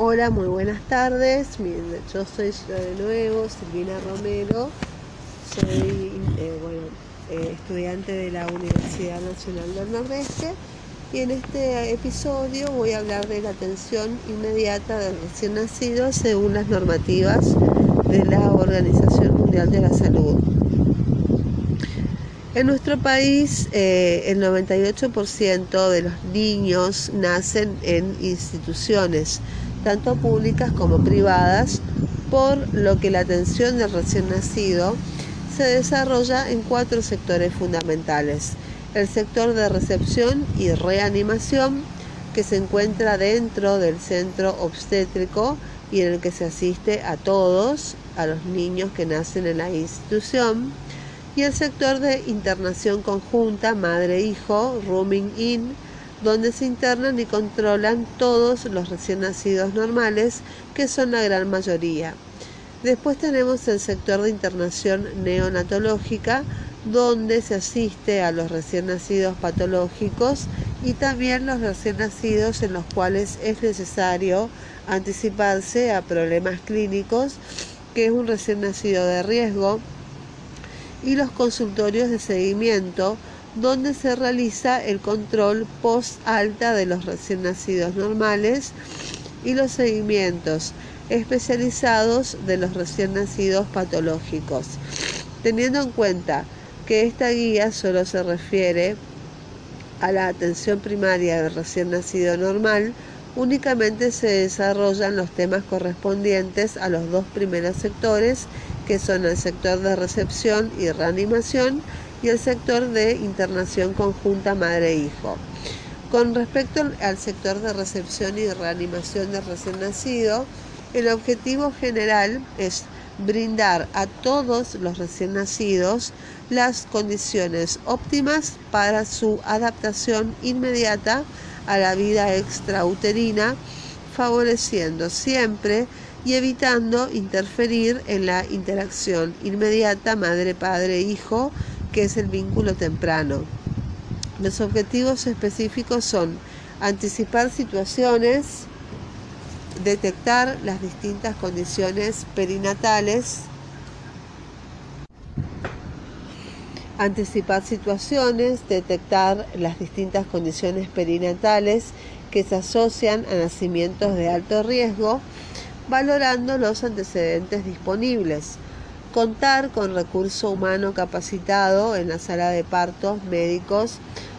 Hola, muy buenas tardes. Yo soy de nuevo Silvina Romero. Soy eh, eh, estudiante de la Universidad Nacional del Nordeste y en este episodio voy a hablar de la atención inmediata del recién nacido según las normativas de la Organización Mundial de la Salud. En nuestro país, eh, el 98% de los niños nacen en instituciones, tanto públicas como privadas, por lo que la atención del recién nacido se desarrolla en cuatro sectores fundamentales. El sector de recepción y reanimación, que se encuentra dentro del centro obstétrico y en el que se asiste a todos, a los niños que nacen en la institución y el sector de internación conjunta madre-hijo, rooming in, donde se internan y controlan todos los recién nacidos normales, que son la gran mayoría. Después tenemos el sector de internación neonatológica, donde se asiste a los recién nacidos patológicos y también los recién nacidos en los cuales es necesario anticiparse a problemas clínicos, que es un recién nacido de riesgo, y los consultorios de seguimiento donde se realiza el control post-alta de los recién nacidos normales y los seguimientos especializados de los recién nacidos patológicos. Teniendo en cuenta que esta guía solo se refiere a la atención primaria del recién nacido normal, únicamente se desarrollan los temas correspondientes a los dos primeros sectores que son el sector de recepción y reanimación y el sector de internación conjunta madre-hijo. Con respecto al sector de recepción y reanimación del recién nacido, el objetivo general es brindar a todos los recién nacidos las condiciones óptimas para su adaptación inmediata a la vida extrauterina, favoreciendo siempre y evitando interferir en la interacción inmediata madre-padre-hijo, que es el vínculo temprano. Los objetivos específicos son anticipar situaciones, detectar las distintas condiciones perinatales, anticipar situaciones, detectar las distintas condiciones perinatales que se asocian a nacimientos de alto riesgo, valorando los antecedentes disponibles, contar con recurso humano capacitado en la sala de partos, médicos,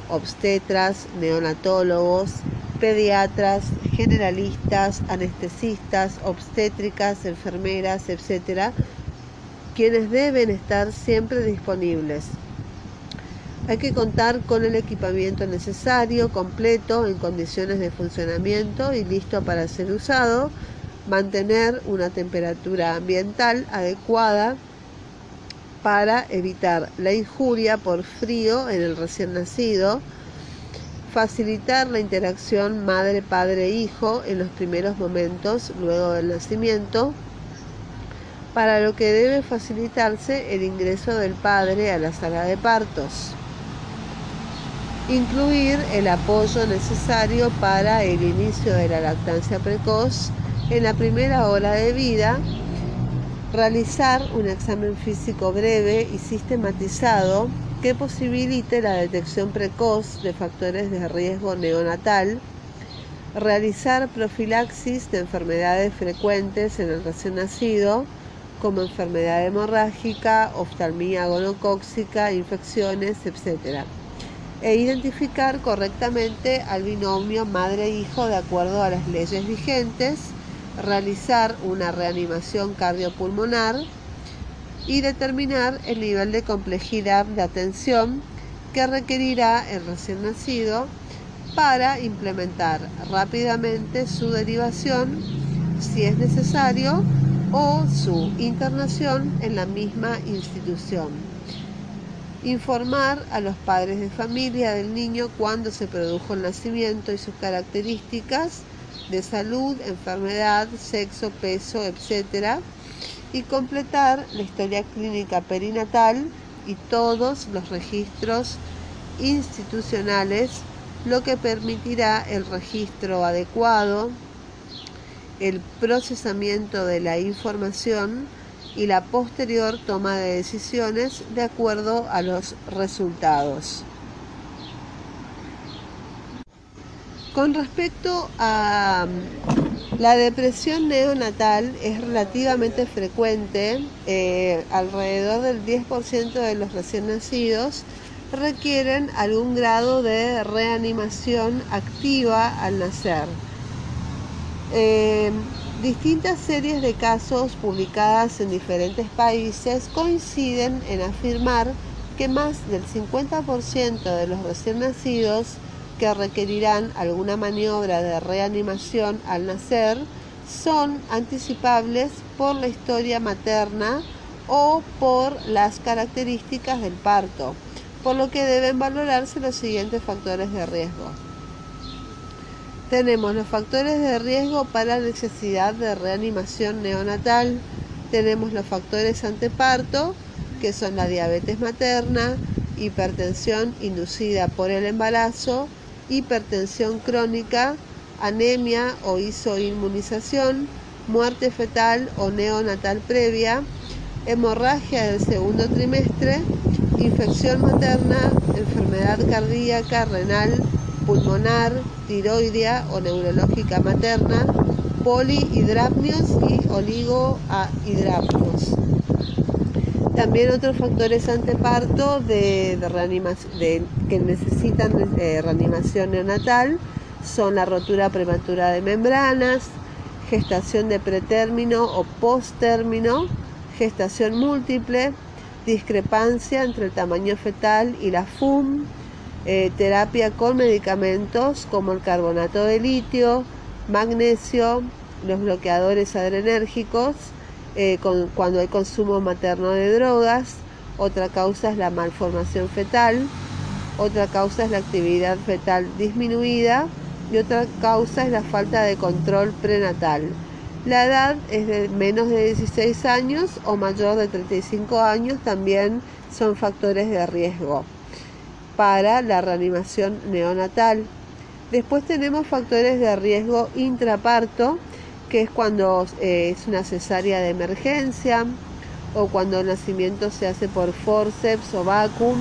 obstetras, neonatólogos, pediatras, generalistas, anestesistas, obstétricas, enfermeras, etc., quienes deben estar siempre disponibles. Hay que contar con el equipamiento necesario, completo, en condiciones de funcionamiento y listo para ser usado, mantener una temperatura ambiental adecuada para evitar la injuria por frío en el recién nacido, facilitar la interacción madre-padre-hijo en los primeros momentos luego del nacimiento, para lo que debe facilitarse el ingreso del padre a la sala de partos. Incluir el apoyo necesario para el inicio de la lactancia precoz en la primera hora de vida, realizar un examen físico breve y sistematizado que posibilite la detección precoz de factores de riesgo neonatal, realizar profilaxis de enfermedades frecuentes en el recién nacido, como enfermedad hemorrágica, oftalmía gonocóxica, infecciones, etc. E identificar correctamente al binomio madre-hijo de acuerdo a las leyes vigentes realizar una reanimación cardiopulmonar y determinar el nivel de complejidad de atención que requerirá el recién nacido para implementar rápidamente su derivación si es necesario o su internación en la misma institución. Informar a los padres de familia del niño cuándo se produjo el nacimiento y sus características de salud, enfermedad, sexo, peso, etc. Y completar la historia clínica perinatal y todos los registros institucionales, lo que permitirá el registro adecuado el procesamiento de la información y la posterior toma de decisiones de acuerdo a los resultados. Con respecto a mm, la depresión neonatal es relativamente frecuente, eh, alrededor del 10% de los recién nacidos requieren algún grado de reanimación activa al nacer. Eh, distintas series de casos publicadas en diferentes países coinciden en afirmar que más del 50% de los recién nacidos que requerirán alguna maniobra de reanimación al nacer son anticipables por la historia materna o por las características del parto por lo que deben valorarse los siguientes factores de riesgo. Tenemos los factores de riesgo para necesidad de reanimación neonatal, tenemos los factores anteparto, que son la diabetes materna, hipertensión inducida por el embarazo, hipertensión crónica, anemia o isoinmunización, muerte fetal o neonatal previa, hemorragia del segundo trimestre, infección materna, enfermedad cardíaca, renal, pulmonar, tiroidea o neurológica materna, polihidrapnios y oligohidrapnios. También otros factores anteparto de, de, que necesitan de reanimación neonatal son la rotura prematura de membranas, gestación de pretérmino o posttérmino, gestación múltiple, discrepancia entre el tamaño fetal y la FUM, eh, terapia con medicamentos como el carbonato de litio, magnesio, los bloqueadores adrenérgicos, eh, cuando hay consumo materno de drogas, otra causa es la malformación fetal, otra causa es la actividad fetal disminuida y otra causa es la falta de control prenatal. La edad es de menos de 16 años o mayor de 35 años, también son factores de riesgo para la reanimación neonatal. Después tenemos factores de riesgo intraparto, que es cuando eh, es una cesárea de emergencia o cuando el nacimiento se hace por forceps o vacuum,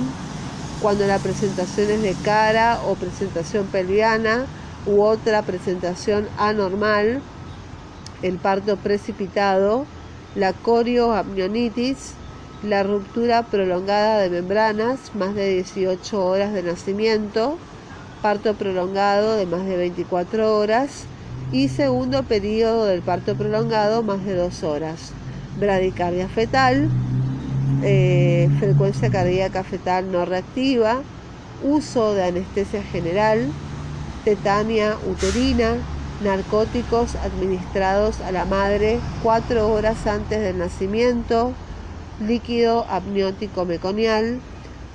cuando la presentación es de cara o presentación pelviana u otra presentación anormal el parto precipitado, la corioamnionitis, la ruptura prolongada de membranas, más de 18 horas de nacimiento, parto prolongado de más de 24 horas y segundo periodo del parto prolongado, más de 2 horas. Bradicardia fetal, eh, frecuencia cardíaca fetal no reactiva, uso de anestesia general, tetania uterina, narcóticos administrados a la madre cuatro horas antes del nacimiento, líquido amniótico meconial,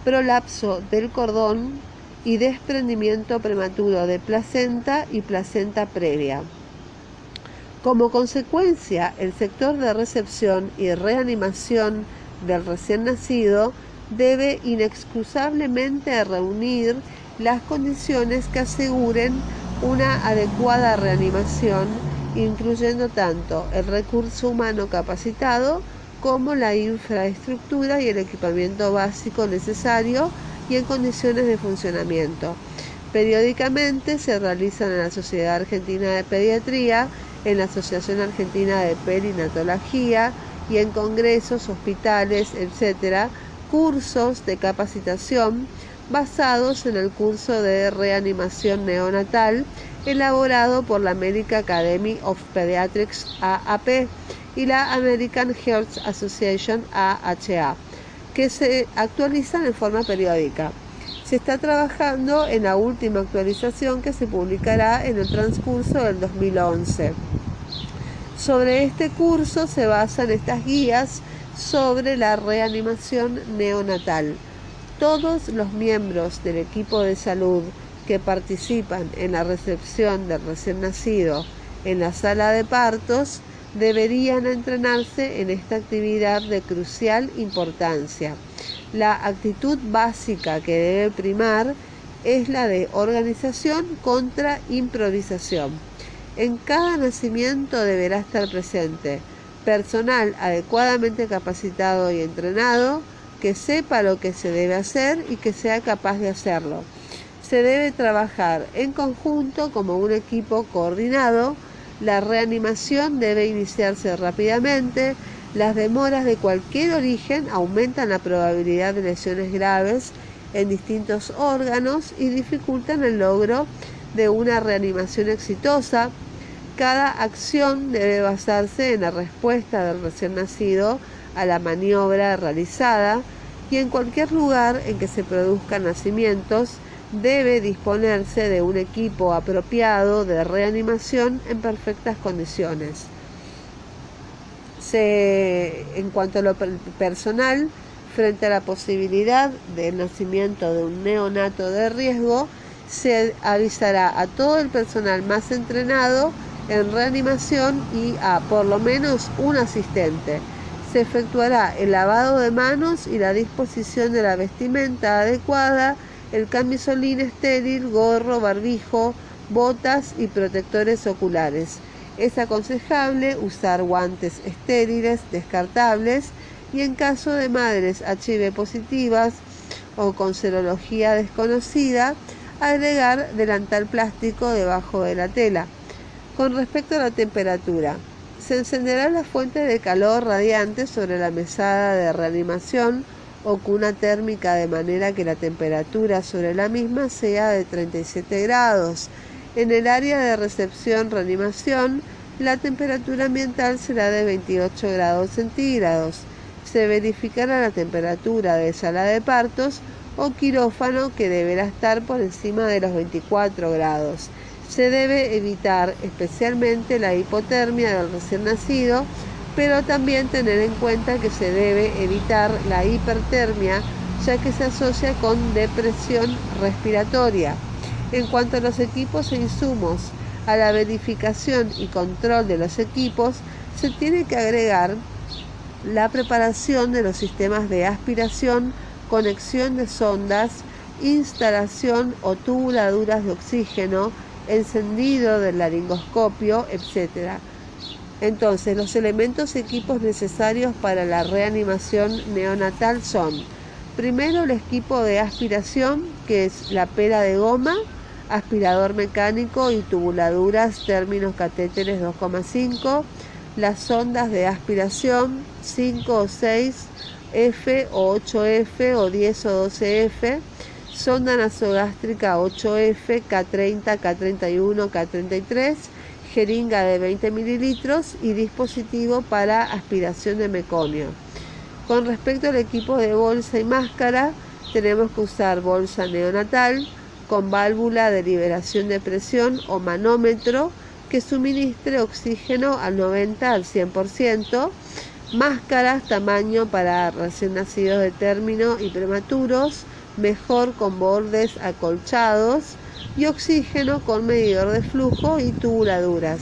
prolapso del cordón y desprendimiento prematuro de placenta y placenta previa. Como consecuencia, el sector de recepción y reanimación del recién nacido debe inexcusablemente reunir las condiciones que aseguren una adecuada reanimación, incluyendo tanto el recurso humano capacitado como la infraestructura y el equipamiento básico necesario y en condiciones de funcionamiento. Periódicamente se realizan en la Sociedad Argentina de Pediatría, en la Asociación Argentina de Perinatología y en congresos, hospitales, etc., cursos de capacitación basados en el curso de reanimación neonatal elaborado por la American Academy of Pediatrics AAP y la American Heart Association AHA, que se actualizan en forma periódica. Se está trabajando en la última actualización que se publicará en el transcurso del 2011. Sobre este curso se basan estas guías sobre la reanimación neonatal todos los miembros del equipo de salud que participan en la recepción del recién nacido en la sala de partos deberían entrenarse en esta actividad de crucial importancia. La actitud básica que debe primar es la de organización contra improvisación. En cada nacimiento deberá estar presente personal adecuadamente capacitado y entrenado, que sepa lo que se debe hacer y que sea capaz de hacerlo. Se debe trabajar en conjunto como un equipo coordinado. La reanimación debe iniciarse rápidamente. Las demoras de cualquier origen aumentan la probabilidad de lesiones graves en distintos órganos y dificultan el logro de una reanimación exitosa. Cada acción debe basarse en la respuesta del recién nacido a la maniobra realizada y en cualquier lugar en que se produzcan nacimientos debe disponerse de un equipo apropiado de reanimación en perfectas condiciones. en cuanto a lo personal, frente a la posibilidad del nacimiento de un neonato de riesgo, se avisará a todo el personal más entrenado en reanimación y a por lo menos un asistente. Se efectuará el lavado de manos y la disposición de la vestimenta adecuada, el camisolín estéril, gorro, barbijo, botas y protectores oculares. Es aconsejable usar guantes estériles descartables y en caso de madres HIV positivas o con serología desconocida, agregar delantal plástico debajo de la tela. Con respecto a la temperatura, se encenderá la fuente de calor radiante sobre la mesada de reanimación o cuna térmica de manera que la temperatura sobre la misma sea de 37 grados. En el área de recepción-reanimación, la temperatura ambiental será de 28 grados centígrados. Se verificará la temperatura de sala de partos o quirófano que deberá estar por encima de los 24 grados. Se debe evitar especialmente la hipotermia del recién nacido, pero también tener en cuenta que se debe evitar la hipertermia, ya que se asocia con depresión respiratoria. En cuanto a los equipos e insumos, a la verificación y control de los equipos se tiene que agregar la preparación de los sistemas de aspiración, conexión de sondas, instalación o tubuladuras de oxígeno, encendido del laringoscopio, etc. Entonces, los elementos y equipos necesarios para la reanimación neonatal son, primero el equipo de aspiración, que es la pera de goma, aspirador mecánico y tubuladuras términos catéteres 2,5, las sondas de aspiración 5 o 6 F o 8F o 10 o 12F, sonda nasogástrica 8F, K30, K31, K33, jeringa de 20 mililitros y dispositivo para aspiración de meconio. Con respecto al equipo de bolsa y máscara, tenemos que usar bolsa neonatal con válvula de liberación de presión o manómetro que suministre oxígeno al 90 al 100%, máscaras tamaño para recién nacidos de término y prematuros, mejor con bordes acolchados y oxígeno con medidor de flujo y tubuladuras.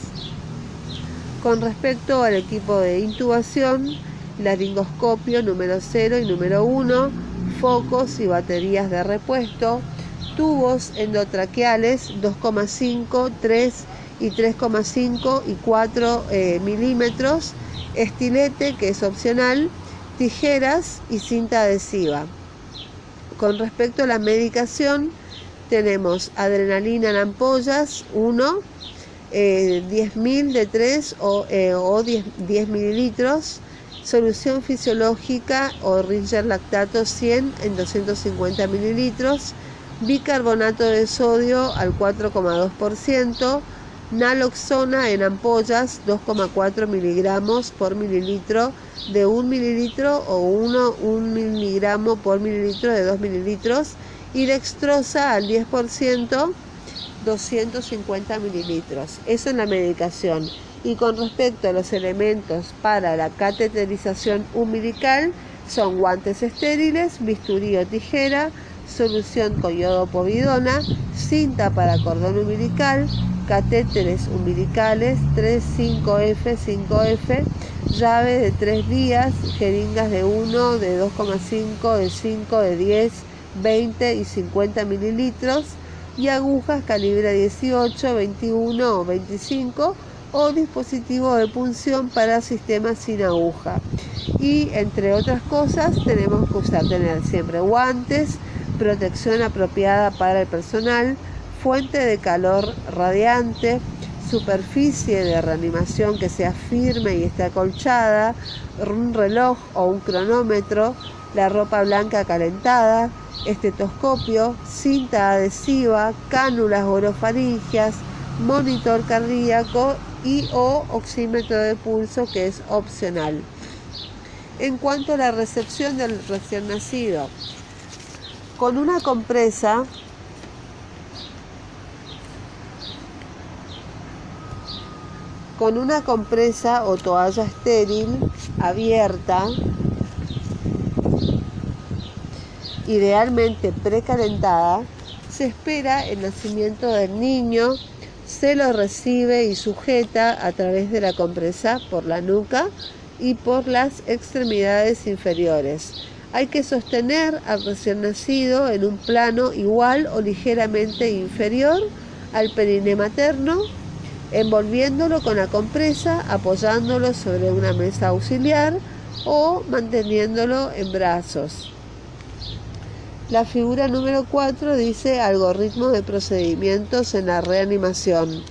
Con respecto al equipo de intubación, laringoscopio número 0 y número 1, focos y baterías de repuesto, tubos endotraqueales 2,5, 3 y 3,5 y 4 eh, milímetros, estilete que es opcional, tijeras y cinta adhesiva. Con respecto a la medicación, tenemos adrenalina en ampollas 1, 10.000 de 3 o, 10, eh, mililitros, solución fisiológica o Ringer lactato 100 en 250 mililitros, bicarbonato de sodio al 4,2%, naloxona en ampollas 2,4 miligramos por mililitro de 1 mililitro o 1, 1 miligramo por mililitro de 2 mililitros y dextrosa al 10% 250 mililitros. Eso es la medicación. Y con respecto a los elementos para la cateterización umbilical, son guantes estériles, bisturí o tijera, solución con yodo povidona, cinta para cordón umbilical, catéteres umbilicales 3, 5F, 5F, llave de 3 días, jeringas de 1, de 2,5, de 5, de 10, 20 y 50 mililitros, y agujas calibre 18, 21 o 25 o dispositivo de punción para sistemas sin aguja. Y entre otras cosas tenemos que usar tener siempre guantes, protección apropiada para el personal, fuente de calor radiante, superficie de reanimación que sea firme y esté acolchada, un reloj o un cronómetro, la ropa blanca calentada, estetoscopio, cinta adhesiva, cánulas orofaringias, monitor cardíaco y o oxímetro de pulso que es opcional. En cuanto a la recepción del recién nacido, con una compresa con una compresa o toalla estéril abierta, idealmente precalentada, se espera el nacimiento del niño, se lo recibe y sujeta a través de la compresa por la nuca y por las extremidades inferiores. Hay que sostener al recién nacido en un plano igual o ligeramente inferior al periné materno, envolviéndolo con la compresa, apoyándolo sobre una mesa auxiliar o manteniéndolo en brazos. La figura número 4 dice algoritmo de procedimientos en la reanimación.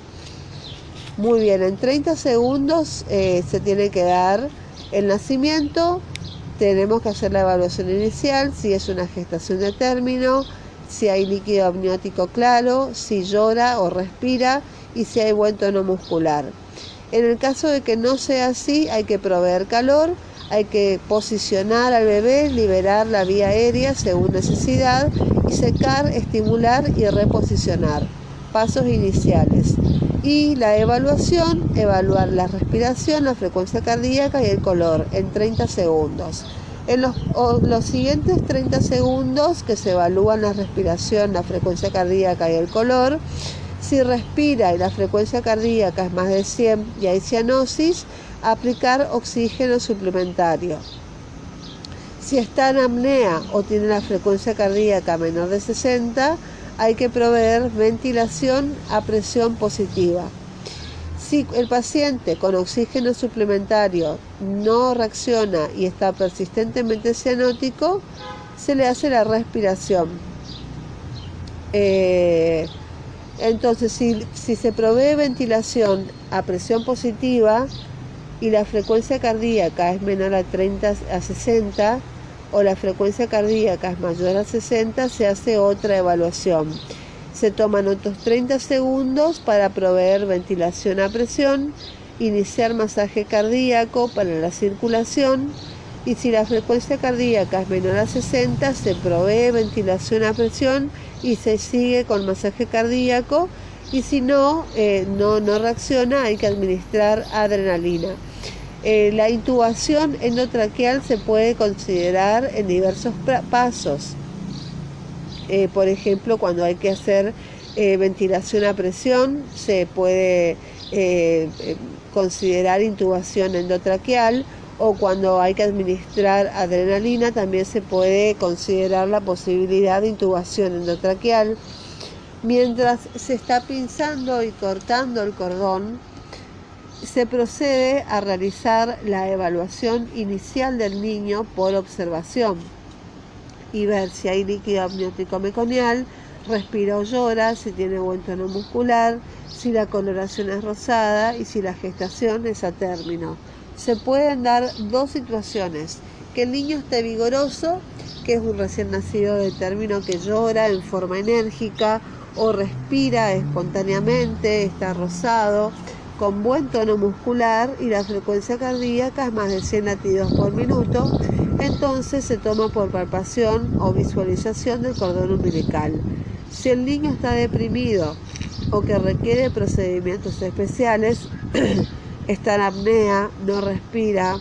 Muy bien, en 30 segundos eh, se tiene que dar el nacimiento, tenemos que hacer la evaluación inicial, si es una gestación de término, si hay líquido amniótico claro, si llora o respira y si hay buen tono muscular. En el caso de que no sea así, hay que proveer calor hay que posicionar al bebé, liberar la vía aérea según necesidad y secar, estimular y reposicionar. Pasos iniciales. Y la evaluación, evaluar la respiración, la frecuencia cardíaca y el color en 30 segundos. En los, siguientes 30 segundos que se evalúan la respiración, la frecuencia cardíaca y el color, si respira y la frecuencia cardíaca es más de 100 y hay cianosis, aplicar oxígeno suplementario. Si está en apnea o tiene la frecuencia cardíaca menor de 60, hay que proveer ventilación a presión positiva. Si el paciente con oxígeno suplementario no reacciona y está persistentemente cianótico, se le hace la respiración. Eh, entonces, si, se provee ventilación a presión positiva, y la frecuencia cardíaca es menor a 30 a 60 o la frecuencia cardíaca es mayor a 60, se hace otra evaluación. Se toman otros 30 segundos para proveer ventilación a presión, iniciar masaje cardíaco para la circulación y si la frecuencia cardíaca es menor a 60, se provee ventilación a presión y se sigue con masaje cardíaco y si no, eh, no, reacciona, hay que administrar adrenalina. Eh, la intubación endotraqueal se puede considerar en diversos pasos. Eh, por ejemplo, cuando hay que hacer ventilación a presión, se puede considerar intubación endotraqueal o cuando hay que administrar adrenalina, también se puede considerar la posibilidad de intubación endotraqueal. Mientras se está pinzando y cortando el cordón, se procede a realizar la evaluación inicial del niño por observación y ver si hay líquido amniótico meconial, respira o llora, si tiene buen tono muscular, si la coloración es rosada y si la gestación es a término. Se pueden dar dos situaciones, que el niño esté vigoroso, que es un recién nacido de término que llora en forma enérgica o respira espontáneamente, está rosado, con buen tono muscular y la frecuencia cardíaca es más de 100 latidos por minuto, entonces se toma por palpación o visualización del cordón umbilical. Si el niño está deprimido o que requiere procedimientos especiales, está en apnea, no respira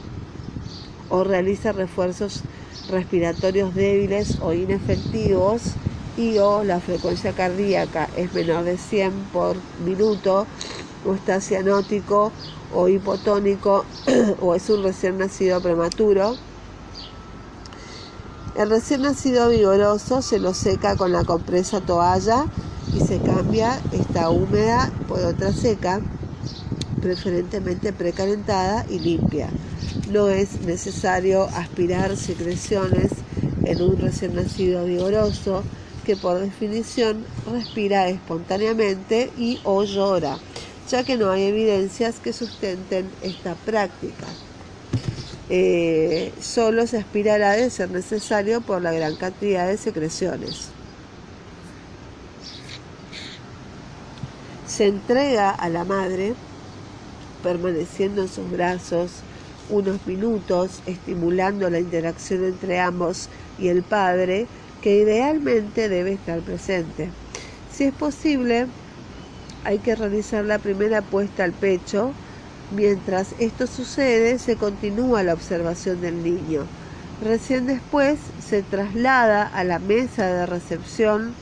o realiza refuerzos respiratorios débiles o inefectivos y o la frecuencia cardíaca es menor de 100 por minuto, o está cianótico o hipotónico o es un recién nacido prematuro. El recién nacido vigoroso se lo seca con la compresa toalla y se cambia esta húmeda por otra seca, preferentemente precalentada y limpia. No es necesario aspirar secreciones en un recién nacido vigoroso que por definición respira espontáneamente y o llora, ya que no hay evidencias que sustenten esta práctica. Eh, solo se aspirará de ser necesario por la gran cantidad de secreciones. Se entrega a la madre, permaneciendo en sus brazos unos minutos, estimulando la interacción entre ambos y el padre, que idealmente debe estar presente. Si es posible, hay que realizar la primera puesta al pecho, Mientras esto sucede, se continúa la observación del niño. Recién después se traslada a la mesa de recepción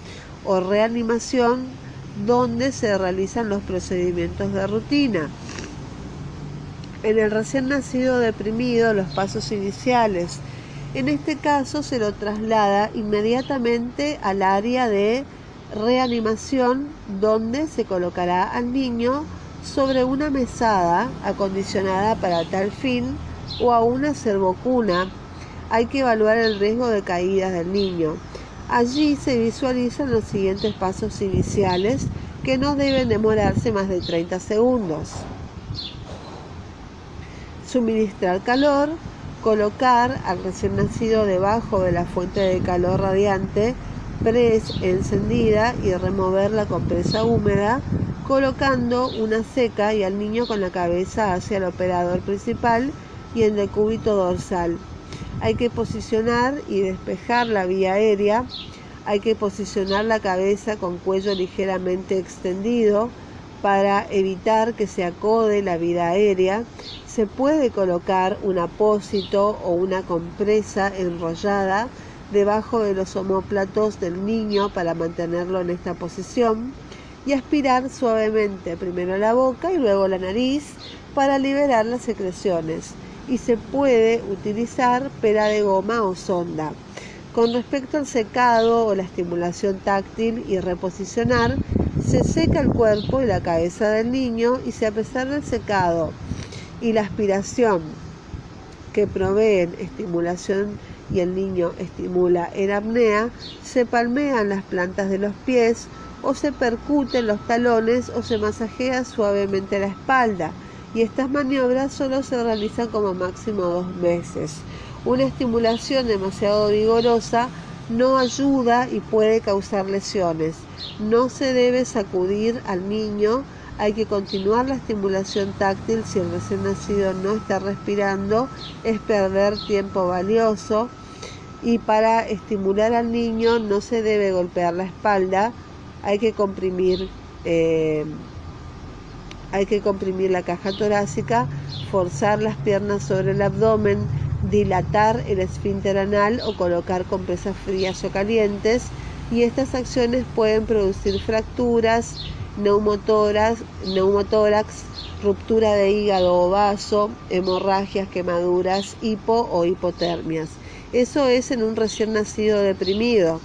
o reanimación donde se realizan los procedimientos de rutina. En el recién nacido deprimido, los pasos iniciales. En este caso se lo traslada inmediatamente al área de reanimación donde se colocará al niño sobre una mesada acondicionada para tal fin o a una cervocuna. Hay que evaluar el riesgo de caídas del niño. Allí se visualizan los siguientes pasos iniciales que no deben demorarse más de 30 segundos. Suministrar calor, colocar al recién nacido debajo de la fuente de calor radiante, pres encendida y remover la compresa húmeda, colocando una seca y al niño con la cabeza hacia el operador principal y el decúbito dorsal. Hay que posicionar y despejar la vía aérea. Hay que posicionar la cabeza con cuello ligeramente extendido para evitar que se acode la vida aérea. Se puede colocar un apósito o una compresa enrollada debajo de los omóplatos del niño para mantenerlo en esta posición y aspirar suavemente primero la boca y luego la nariz para liberar las secreciones y se puede utilizar pera de goma o sonda. Con respecto al secado o la estimulación táctil y reposicionar, se seca el cuerpo y la cabeza del niño y si a pesar del secado y la aspiración que proveen estimulación y el niño estimula en apnea, se palmean las plantas de los pies o se percuten los talones o se masajea suavemente la espalda y estas maniobras solo se realizan como máximo dos veces. Una estimulación demasiado vigorosa no ayuda y puede causar lesiones. No se debe sacudir al niño, hay que continuar la estimulación táctil. Si el recién nacido no está respirando, es perder tiempo valioso. Y para estimular al niño no se debe golpear la espalda, hay que comprimir eh, hay que comprimir la caja torácica, forzar las piernas sobre el abdomen, dilatar el esfínter anal o colocar compresas frías o calientes y estas acciones pueden producir fracturas, neumotórax, ruptura de hígado o vaso, hemorragias, quemaduras, hipo o hipotermias. Eso es en un recién nacido deprimido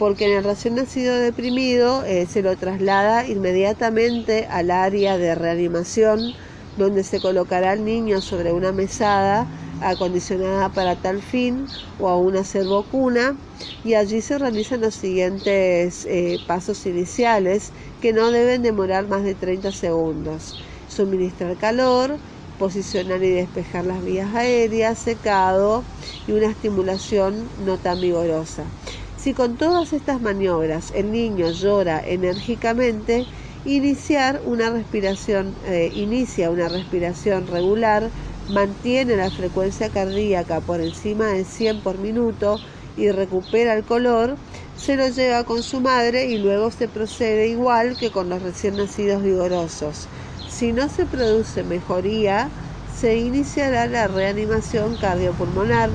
porque en el recién nacido deprimido eh, se lo traslada inmediatamente al área de reanimación donde se colocará al niño sobre una mesada acondicionada para tal fin o a una servocuna y allí se realizan los siguientes eh, pasos iniciales que no deben demorar más de 30 segundos. Suministrar calor, posicionar y despejar las vías aéreas, secado y una estimulación no tan vigorosa. Si con todas estas maniobras el niño llora enérgicamente, iniciar una respiración, eh, inicia una respiración regular, mantiene la frecuencia cardíaca por encima de 100 por minuto y recupera el color, se lo lleva con su madre y luego se procede igual que con los recién nacidos vigorosos. Si no se produce mejoría, se iniciará la reanimación cardiopulmonar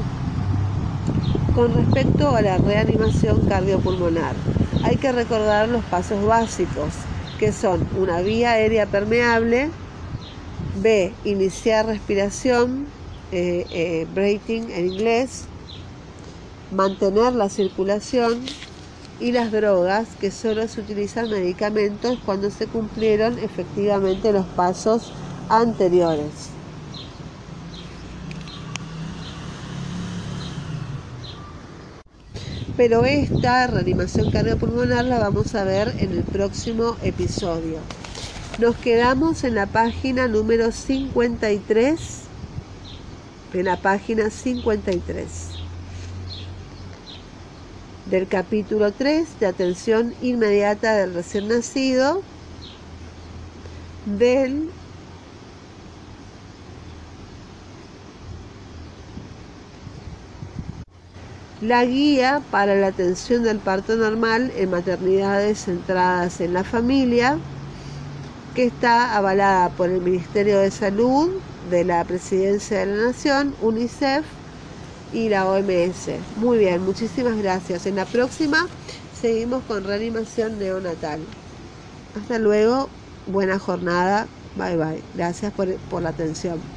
con respecto a la reanimación cardiopulmonar, hay que recordar los pasos básicos, que son una vía aérea permeable, B, iniciar respiración, eh, eh, breathing en inglés, mantener la circulación, y las drogas, que solo se utilizan medicamentos cuando se cumplieron efectivamente los pasos anteriores. Pero esta reanimación cardiopulmonar la vamos a ver en el próximo episodio. Nos quedamos en la página número 53, en la página 53 del capítulo 3 de atención inmediata del recién nacido. Del la guía para la atención del parto normal en maternidades centradas en la familia, que está avalada por el Ministerio de Salud de la Presidencia de la Nación, UNICEF y la OMS. Muy bien, muchísimas gracias. En la próxima seguimos con reanimación neonatal. Hasta luego, buena jornada, bye bye. Gracias por, por la atención.